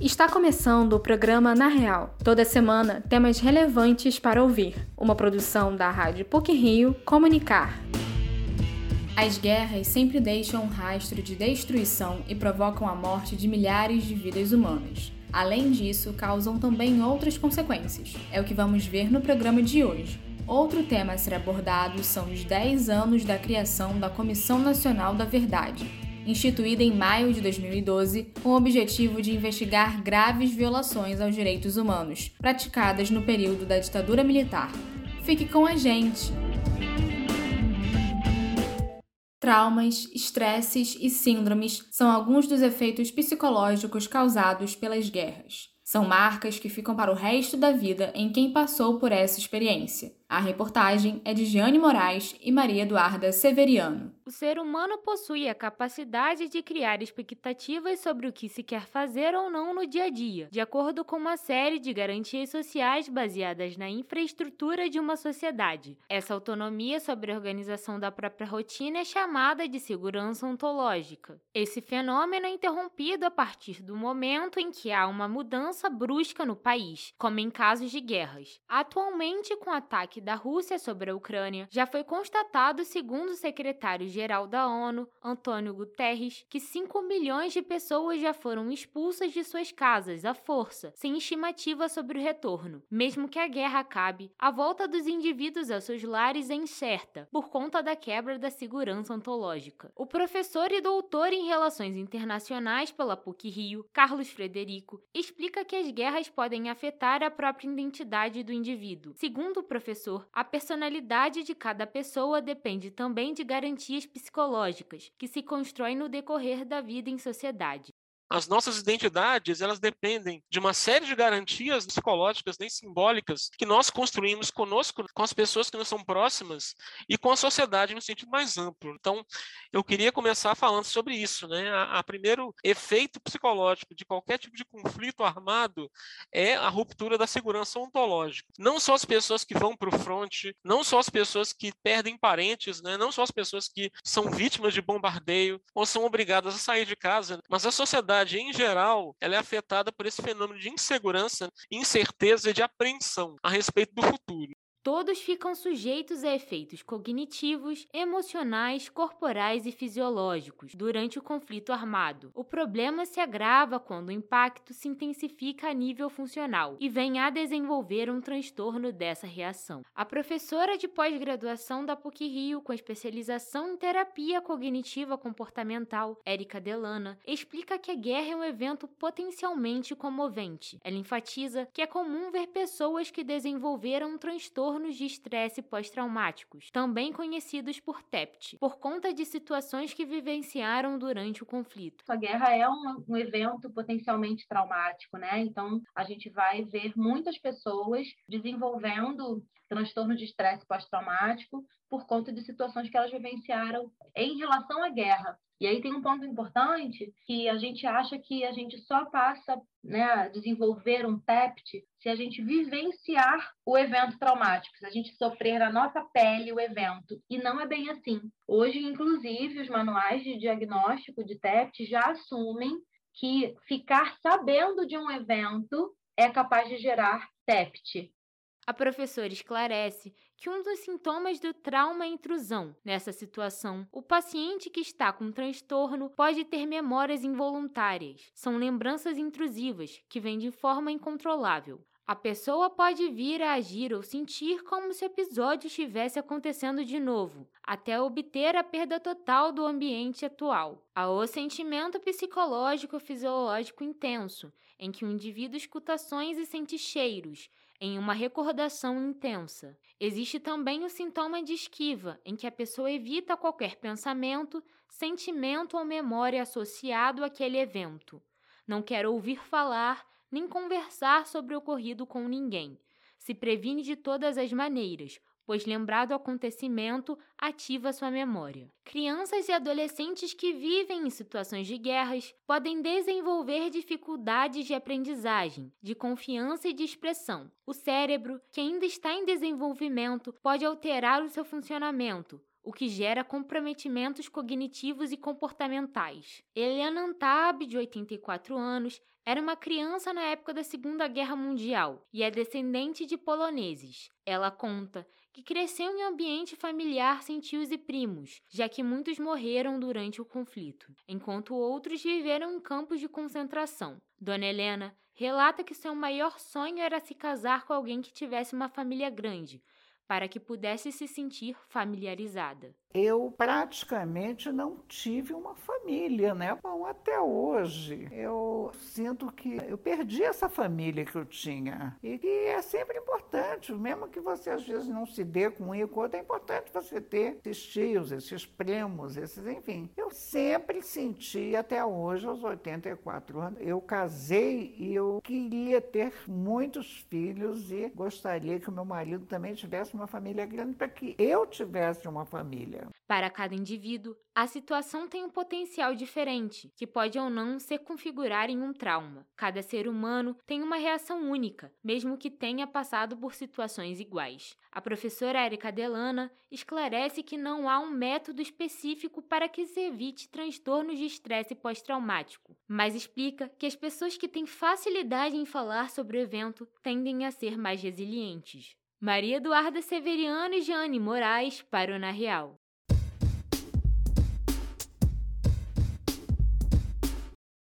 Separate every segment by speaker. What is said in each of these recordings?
Speaker 1: Está começando o programa Na Real. Toda semana, temas relevantes para ouvir. Uma produção da Rádio PUC Rio Comunicar. As guerras sempre deixam um rastro de destruição e provocam a morte de milhares de vidas humanas. Além disso, causam também outras consequências. É o que vamos ver no programa de hoje. Outro tema a ser abordado são os 10 anos da criação da Comissão Nacional da Verdade, instituída em maio de 2012 com o objetivo de investigar graves violações aos direitos humanos praticadas no período da ditadura militar. Fique com a gente! Traumas, estresses e síndromes são alguns dos efeitos psicológicos causados pelas guerras. São marcas que ficam para o resto da vida em quem passou por essa experiência. A reportagem é de Giane Moraes e Maria Eduarda Severiano.
Speaker 2: O ser humano possui a capacidade de criar expectativas sobre o que se quer fazer ou não no dia a dia, de acordo com uma série de garantias sociais baseadas na infraestrutura de uma sociedade. Essa autonomia sobre a organização da própria rotina é chamada de segurança ontológica. Esse fenômeno é interrompido a partir do momento em que há uma mudança brusca no país, como em casos de guerras. Atualmente, com ataque ataque da Rússia sobre a Ucrânia, já foi constatado, segundo o secretário-geral da ONU, Antônio Guterres, que 5 milhões de pessoas já foram expulsas de suas casas à força, sem estimativa sobre o retorno. Mesmo que a guerra acabe, a volta dos indivíduos aos seus lares é incerta, por conta da quebra da segurança ontológica. O professor e doutor em Relações Internacionais pela PUC-Rio, Carlos Frederico, explica que as guerras podem afetar a própria identidade do indivíduo. Segundo o professor, professor, a personalidade de cada pessoa depende também de garantias psicológicas, que se constroem no decorrer da vida em sociedade.
Speaker 3: As nossas identidades, elas dependem de uma série de garantias psicológicas, nem simbólicas, que nós construímos conosco, com as pessoas que nos são próximas e com a sociedade no sentido mais amplo. Então, eu queria começar falando sobre isso, né? A, a primeiro efeito psicológico de qualquer tipo de conflito armado é a ruptura da segurança ontológica. Não só as pessoas que vão para o fronte, não só as pessoas que perdem parentes, né? Não só as pessoas que são vítimas de bombardeio ou são obrigadas a sair de casa, mas a sociedade sociedade em geral ela é afetada por esse fenômeno de insegurança, incerteza e de apreensão a respeito do futuro.
Speaker 2: Todos ficam sujeitos a efeitos cognitivos, emocionais, corporais e fisiológicos durante o conflito armado. O problema se agrava quando o impacto se intensifica a nível funcional e vem a desenvolver um transtorno dessa reação. A professora de pós-graduação da PUC-Rio, com especialização em terapia cognitiva comportamental, Érica Delana, explica que a guerra é um evento potencialmente comovente. Ela enfatiza que é comum ver pessoas que desenvolveram um transtorno transtornos de estresse pós-traumáticos, também conhecidos por TEPT, por conta de situações que vivenciaram durante o conflito.
Speaker 4: A guerra é um, um evento potencialmente traumático, né? Então, a gente vai ver muitas pessoas desenvolvendo transtorno de estresse pós-traumático por conta de situações que elas vivenciaram em relação à guerra. E aí tem um ponto importante que a gente acha que a gente só passa né, a desenvolver um TEPT se a gente vivenciar o evento traumático, se a gente sofrer na nossa pele o evento. E não é bem assim. Hoje, inclusive, os manuais de diagnóstico de TEPT já assumem que ficar sabendo de um evento é capaz de gerar TEPT.
Speaker 2: A professora esclarece que um dos sintomas do trauma é intrusão. Nessa situação, o paciente que está com transtorno pode ter memórias involuntárias. São lembranças intrusivas que vêm de forma incontrolável. A pessoa pode vir a agir ou sentir como se o episódio estivesse acontecendo de novo, até obter a perda total do ambiente atual. Há o sentimento psicológico fisiológico intenso, em que o indivíduo escuta sons e sente cheiros, em uma recordação intensa. Existe também o sintoma de esquiva, em que a pessoa evita qualquer pensamento, sentimento ou memória associado àquele evento. Não quer ouvir falar nem conversar sobre o ocorrido com ninguém. Se previne de todas as maneiras, pois lembrado o acontecimento ativa sua memória. Crianças e adolescentes que vivem em situações de guerras podem desenvolver dificuldades de aprendizagem, de confiança e de expressão. O cérebro, que ainda está em desenvolvimento, pode alterar o seu funcionamento, o que gera comprometimentos cognitivos e comportamentais. Helena Antab, de 84 anos, era uma criança na época da Segunda Guerra Mundial e é descendente de poloneses. Ela conta que cresceu em ambiente familiar sem tios e primos, já que muitos morreram durante o conflito, enquanto outros viveram em campos de concentração. Dona Helena relata que seu maior sonho era se casar com alguém que tivesse uma família grande, para que pudesse se sentir familiarizada.
Speaker 5: Eu praticamente não tive uma família, né? Bom, até hoje eu sinto que eu perdi essa família que eu tinha. E que é sempre importante, mesmo que você às vezes não se dê com um e com outro, é importante você ter esses tios, esses primos, esses, enfim. Eu sempre senti, até hoje, aos 84 anos, eu casei e eu queria ter muitos filhos e gostaria que o meu marido também tivesse uma família grande para que eu tivesse uma família.
Speaker 2: Para cada indivíduo, a situação tem um potencial diferente, que pode ou não se configurar em um trauma. Cada ser humano tem uma reação única, mesmo que tenha passado por situações iguais. A professora Erika Delana esclarece que não há um método específico para que se evite transtornos de estresse pós-traumático, mas explica que as pessoas que têm facilidade em falar sobre o evento tendem a ser mais resilientes. Maria Eduarda Severiano e Jeane Moraes para o Na Real.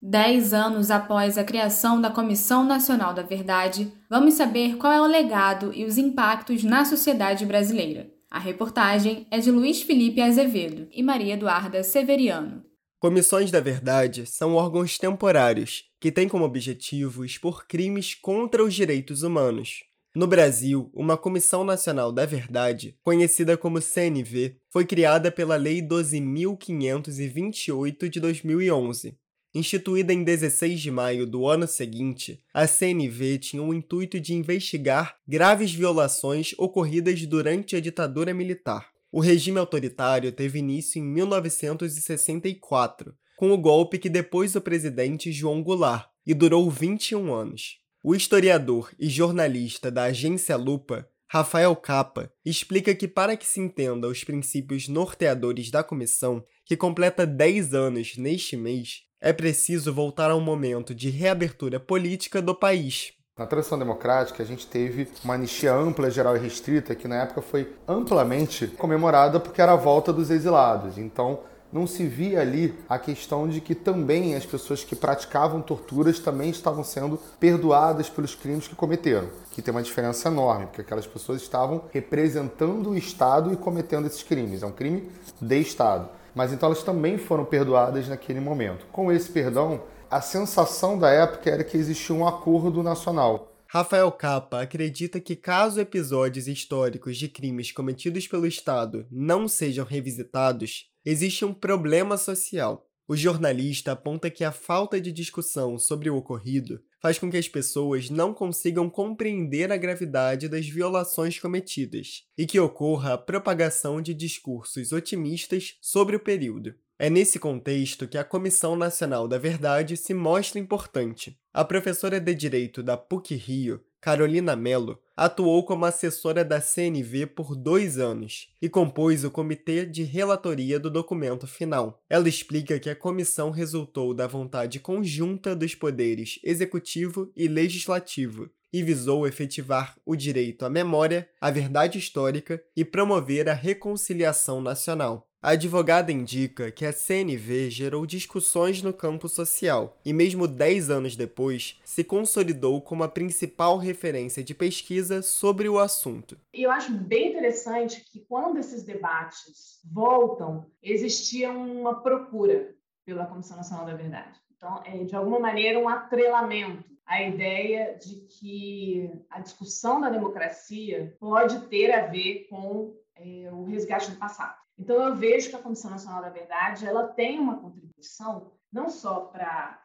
Speaker 1: Dez anos após a criação da Comissão Nacional da Verdade, vamos saber qual é o legado e os impactos na sociedade brasileira. A reportagem é de Luiz Felipe Azevedo e Maria Eduarda Severiano.
Speaker 6: Comissões da Verdade são órgãos temporários que têm como objetivo expor crimes contra os direitos humanos. No Brasil, uma Comissão Nacional da Verdade, conhecida como CNV, foi criada pela Lei 12.528 de 2011. Instituída em 16 de maio do ano seguinte, a CNV tinha o intuito de investigar graves violações ocorridas durante a ditadura militar. O regime autoritário teve início em 1964, com o golpe que depois do presidente João Goulart, e durou 21 anos. O historiador e jornalista da agência Lupa, Rafael Capa, explica que para que se entenda os princípios norteadores da comissão, que completa 10 anos neste mês, é preciso voltar a um momento de reabertura política do país.
Speaker 7: Na transição democrática, a gente teve uma anistia ampla, geral e restrita, que na época foi amplamente comemorada porque era a volta dos exilados. Então, não se via ali a questão de que também as pessoas que praticavam torturas também estavam sendo perdoadas pelos crimes que cometeram, que tem uma diferença enorme, porque aquelas pessoas estavam representando o Estado e cometendo esses crimes. É um crime de Estado. Mas então elas também foram perdoadas naquele momento. Com esse perdão, a sensação da época era que existia um acordo nacional.
Speaker 6: Rafael Capa acredita que caso episódios históricos de crimes cometidos pelo Estado não sejam revisitados, existe um problema social. O jornalista aponta que a falta de discussão sobre o ocorrido faz com que as pessoas não consigam compreender a gravidade das violações cometidas e que ocorra a propagação de discursos otimistas sobre o período. É nesse contexto que a Comissão Nacional da Verdade se mostra importante. A professora de Direito da PUC Rio, Carolina Mello, atuou como assessora da CNV por dois anos e compôs o comitê de relatoria do documento final. Ela explica que a comissão resultou da vontade conjunta dos poderes executivo e legislativo e visou efetivar o direito à memória, à verdade histórica e promover a reconciliação nacional. A advogada indica que a CNV gerou discussões no campo social e, mesmo 10 anos depois, se consolidou como a principal referência de pesquisa sobre o assunto.
Speaker 8: E eu acho bem interessante que, quando esses debates voltam, existia uma procura pela Comissão Nacional da Verdade. Então, é, de alguma maneira, um atrelamento à ideia de que a discussão da democracia pode ter a ver com é, o resgate do passado. Então, eu vejo que a Comissão Nacional da Verdade ela tem uma contribuição não só para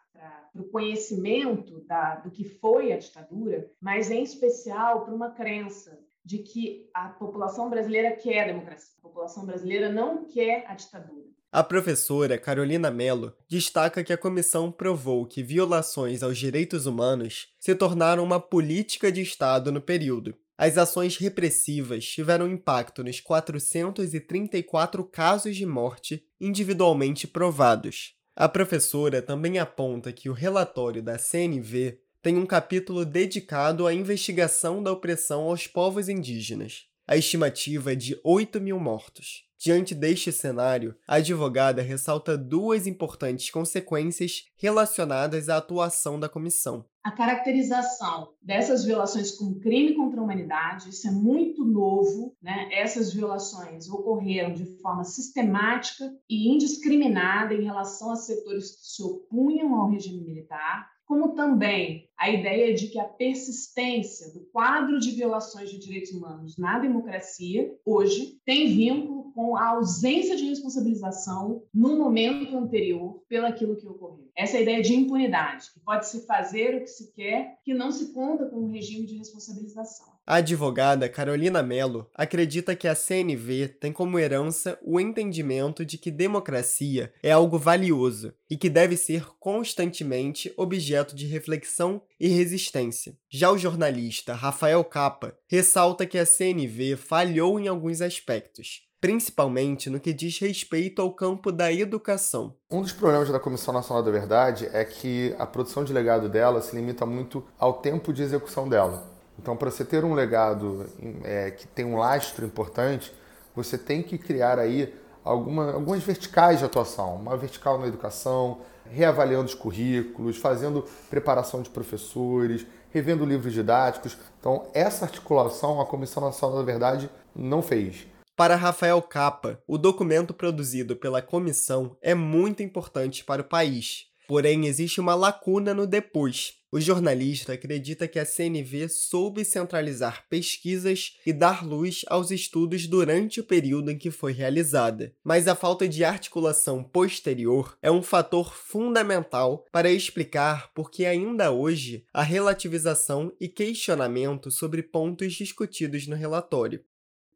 Speaker 8: o conhecimento da, do que foi a ditadura, mas em especial para uma crença de que a população brasileira quer a democracia, a população brasileira não quer a ditadura.
Speaker 6: A professora Carolina Mello destaca que a comissão provou que violações aos direitos humanos se tornaram uma política de Estado no período As ações repressivas tiveram impacto nos 434 casos de morte individualmente provados. A professora também aponta que o relatório da CNV tem um capítulo dedicado à investigação da opressão aos povos indígenas. A estimativa é de 8 mil mortos. Diante deste cenário, a advogada ressalta duas importantes consequências relacionadas à atuação da comissão.
Speaker 8: A caracterização dessas violações como crime contra a humanidade, isso é muito novo, né? Essas violações ocorreram de forma sistemática e indiscriminada em relação a setores que se opunham ao regime militar, como também a ideia de que a persistência do quadro de violações de direitos humanos na democracia hoje tem vínculo com a ausência de responsabilização no momento anterior pelaquilo que ocorreu. Essa é ideia de impunidade, que pode se fazer o que se quer, que não se conta com um regime de responsabilização.
Speaker 6: A advogada Carolina Mello acredita que a CNV tem como herança o entendimento de que democracia é algo valioso e que deve ser constantemente objeto de reflexão e resistência. Já o jornalista Rafael Capa ressalta que a CNV falhou em alguns aspectos, principalmente no que diz respeito ao campo da educação.
Speaker 7: Um dos problemas da Comissão Nacional da Verdade é que a produção de legado dela se limita muito ao tempo de execução dela. Então, para você ter um legado é, que tem um lastro importante, você tem que criar aí alguma, algumas verticais de atuação. Uma vertical na educação, reavaliando os currículos, fazendo preparação de professores, revendo livros didáticos. Então, essa articulação a Comissão Nacional da Verdade não fez.
Speaker 6: Para Rafael Capa, o documento produzido pela comissão é muito importante para o país. Porém, existe uma lacuna no depois, o jornalista acredita que a CNV soube centralizar pesquisas e dar luz aos estudos durante o período em que foi realizada, mas a falta de articulação posterior é um fator fundamental para explicar por que ainda hoje há relativização e questionamento sobre pontos discutidos no relatório.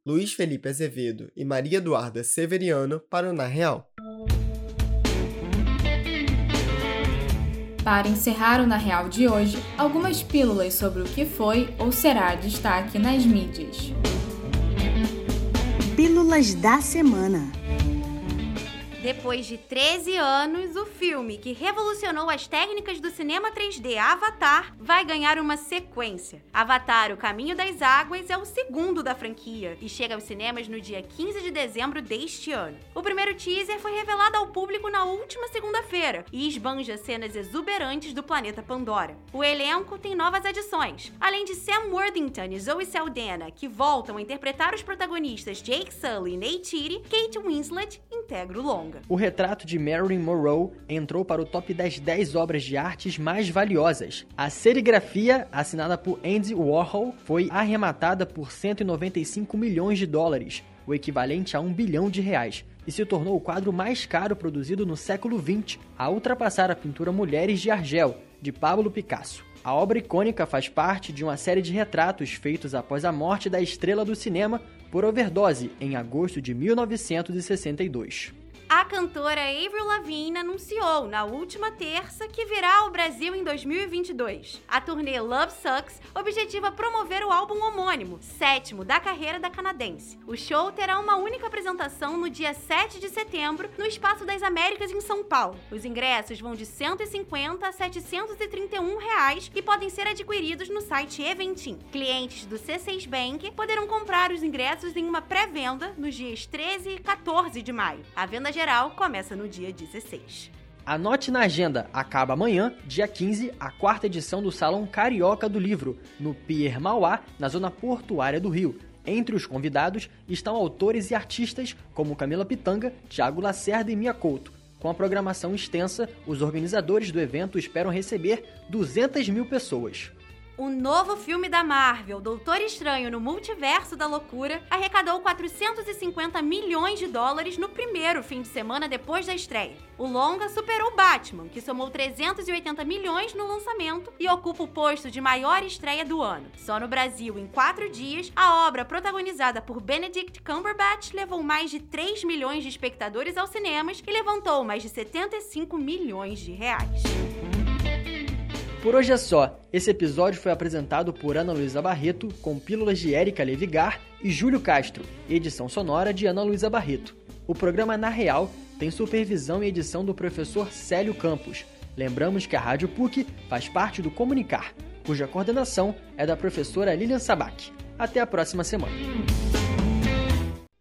Speaker 6: Luiz Felipe Azevedo e Maria Eduarda Severiano para o Na Real.
Speaker 1: Para encerrar o Na Real de hoje, algumas pílulas sobre o que foi ou será destaque nas mídias.
Speaker 9: Pílulas da Semana.
Speaker 10: Depois de 13 anos, o filme que revolucionou as técnicas do cinema 3D Avatar vai ganhar uma sequência. Avatar: O Caminho das Águas é o segundo da franquia e chega aos cinemas no dia 15 de dezembro deste ano. O primeiro teaser foi revelado ao público na última segunda-feira e esbanja cenas exuberantes do planeta Pandora. O elenco tem novas adições, além de Sam Worthington e Zoe Saldana, que voltam a interpretar os protagonistas Jake Sully e Neytiri, Kate Winslet integra o
Speaker 11: O retrato de Marilyn Monroe entrou para o top das 10 obras de artes mais valiosas. A serigrafia, assinada por Andy Warhol, foi arrematada por 195 milhões de dólares, o equivalente a um bilhão de reais, e se tornou o quadro mais caro produzido no século XX, a ultrapassar a pintura Mulheres de Argel, de Pablo Picasso. A obra icônica faz parte de uma série de retratos feitos após a morte da estrela do cinema por overdose em agosto de 1962.
Speaker 10: A cantora Avril Lavigne anunciou na última terça que virá ao Brasil em 2022. A turnê Love Sucks objetiva promover o álbum homônimo, sétimo da carreira da canadense. O show terá uma única apresentação no dia 7 de setembro no Espaço das Américas em São Paulo. Os ingressos vão de 150 a 731 reais e podem ser adquiridos no site Eventim. Clientes do C6 Bank poderão comprar os ingressos em uma pré-venda nos dias 13 e 14 de maio. A venda geral começa no dia 16.
Speaker 11: Anote na agenda, acaba amanhã, dia 15, a quarta edição do Salão Carioca do Livro, no Pier Mauá, na zona portuária do Rio. Entre os convidados estão autores e artistas como Camila Pitanga, Tiago Lacerda e Mia Couto. Com a programação extensa, os organizadores do evento esperam receber 200 mil pessoas.
Speaker 10: O novo filme da Marvel, Doutor Estranho no Multiverso da Loucura, arrecadou 450 milhões de dólares no primeiro fim de semana depois da estreia. O longa superou Batman, que somou 380 milhões no lançamento e ocupa o posto de maior estreia do ano. Só no Brasil, em quatro dias, a obra protagonizada por Benedict Cumberbatch levou mais de 3 milhões de espectadores aos cinemas e levantou mais de 75 milhões de reais.
Speaker 11: Por hoje é só. Esse episódio foi apresentado por Ana Luísa Barreto, com pílulas de Érica Levigar e Júlio Castro, edição sonora de Ana Luísa Barreto. O programa Na Real tem supervisão e edição do professor Célio Campos. Lembramos que a Rádio PUC faz parte do Comunicar, cuja coordenação é da professora Lilian Sabac. Até a próxima semana.